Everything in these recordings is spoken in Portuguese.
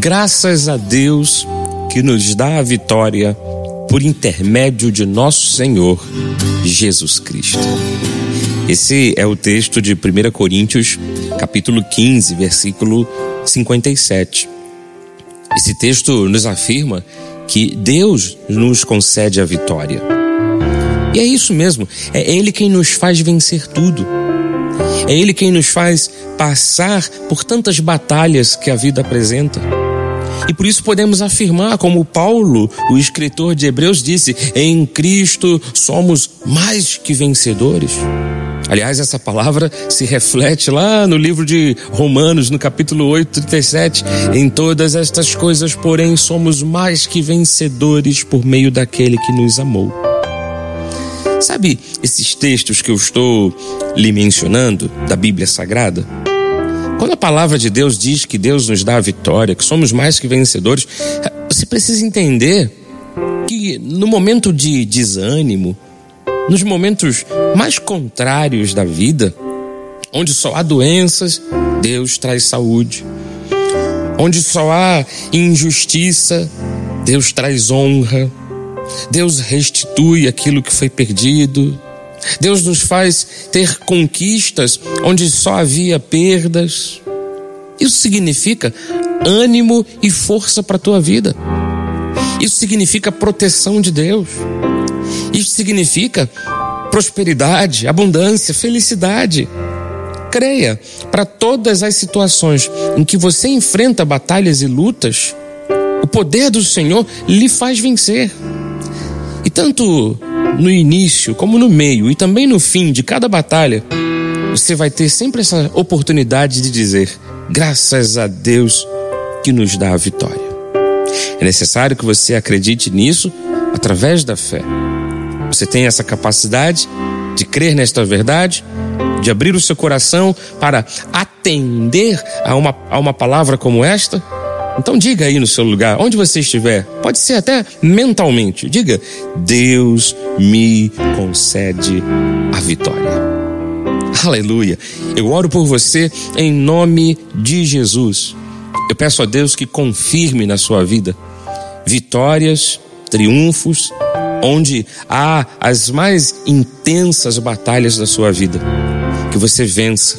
Graças a Deus que nos dá a vitória por intermédio de nosso Senhor Jesus Cristo. Esse é o texto de 1 Coríntios, capítulo 15, versículo 57. Esse texto nos afirma que Deus nos concede a vitória. E é isso mesmo, é Ele quem nos faz vencer tudo. É Ele quem nos faz passar por tantas batalhas que a vida apresenta. E por isso podemos afirmar, como Paulo, o escritor de Hebreus, disse: em Cristo somos mais que vencedores. Aliás, essa palavra se reflete lá no livro de Romanos, no capítulo 8, 37. Em todas estas coisas, porém, somos mais que vencedores por meio daquele que nos amou. Sabe esses textos que eu estou lhe mencionando da Bíblia Sagrada? Quando a palavra de Deus diz que Deus nos dá a vitória, que somos mais que vencedores, você precisa entender que no momento de desânimo, nos momentos mais contrários da vida, onde só há doenças, Deus traz saúde. Onde só há injustiça, Deus traz honra. Deus restitui aquilo que foi perdido. Deus nos faz ter conquistas onde só havia perdas. Isso significa ânimo e força para a tua vida. Isso significa proteção de Deus. Isso significa prosperidade, abundância, felicidade. Creia, para todas as situações em que você enfrenta batalhas e lutas, o poder do Senhor lhe faz vencer. E tanto no início, como no meio e também no fim de cada batalha, você vai ter sempre essa oportunidade de dizer: graças a Deus que nos dá a vitória. É necessário que você acredite nisso através da fé. Você tem essa capacidade de crer nesta verdade, de abrir o seu coração para atender a uma, a uma palavra como esta? Então diga aí no seu lugar, onde você estiver, pode ser até mentalmente, diga: Deus me concede a vitória. Aleluia. Eu oro por você em nome de Jesus. Eu peço a Deus que confirme na sua vida vitórias, triunfos, onde há as mais intensas batalhas da sua vida. Que você vença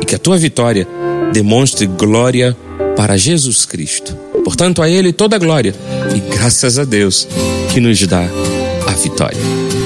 e que a tua vitória demonstre glória para Jesus Cristo. Portanto, a Ele toda a glória e graças a Deus que nos dá a vitória.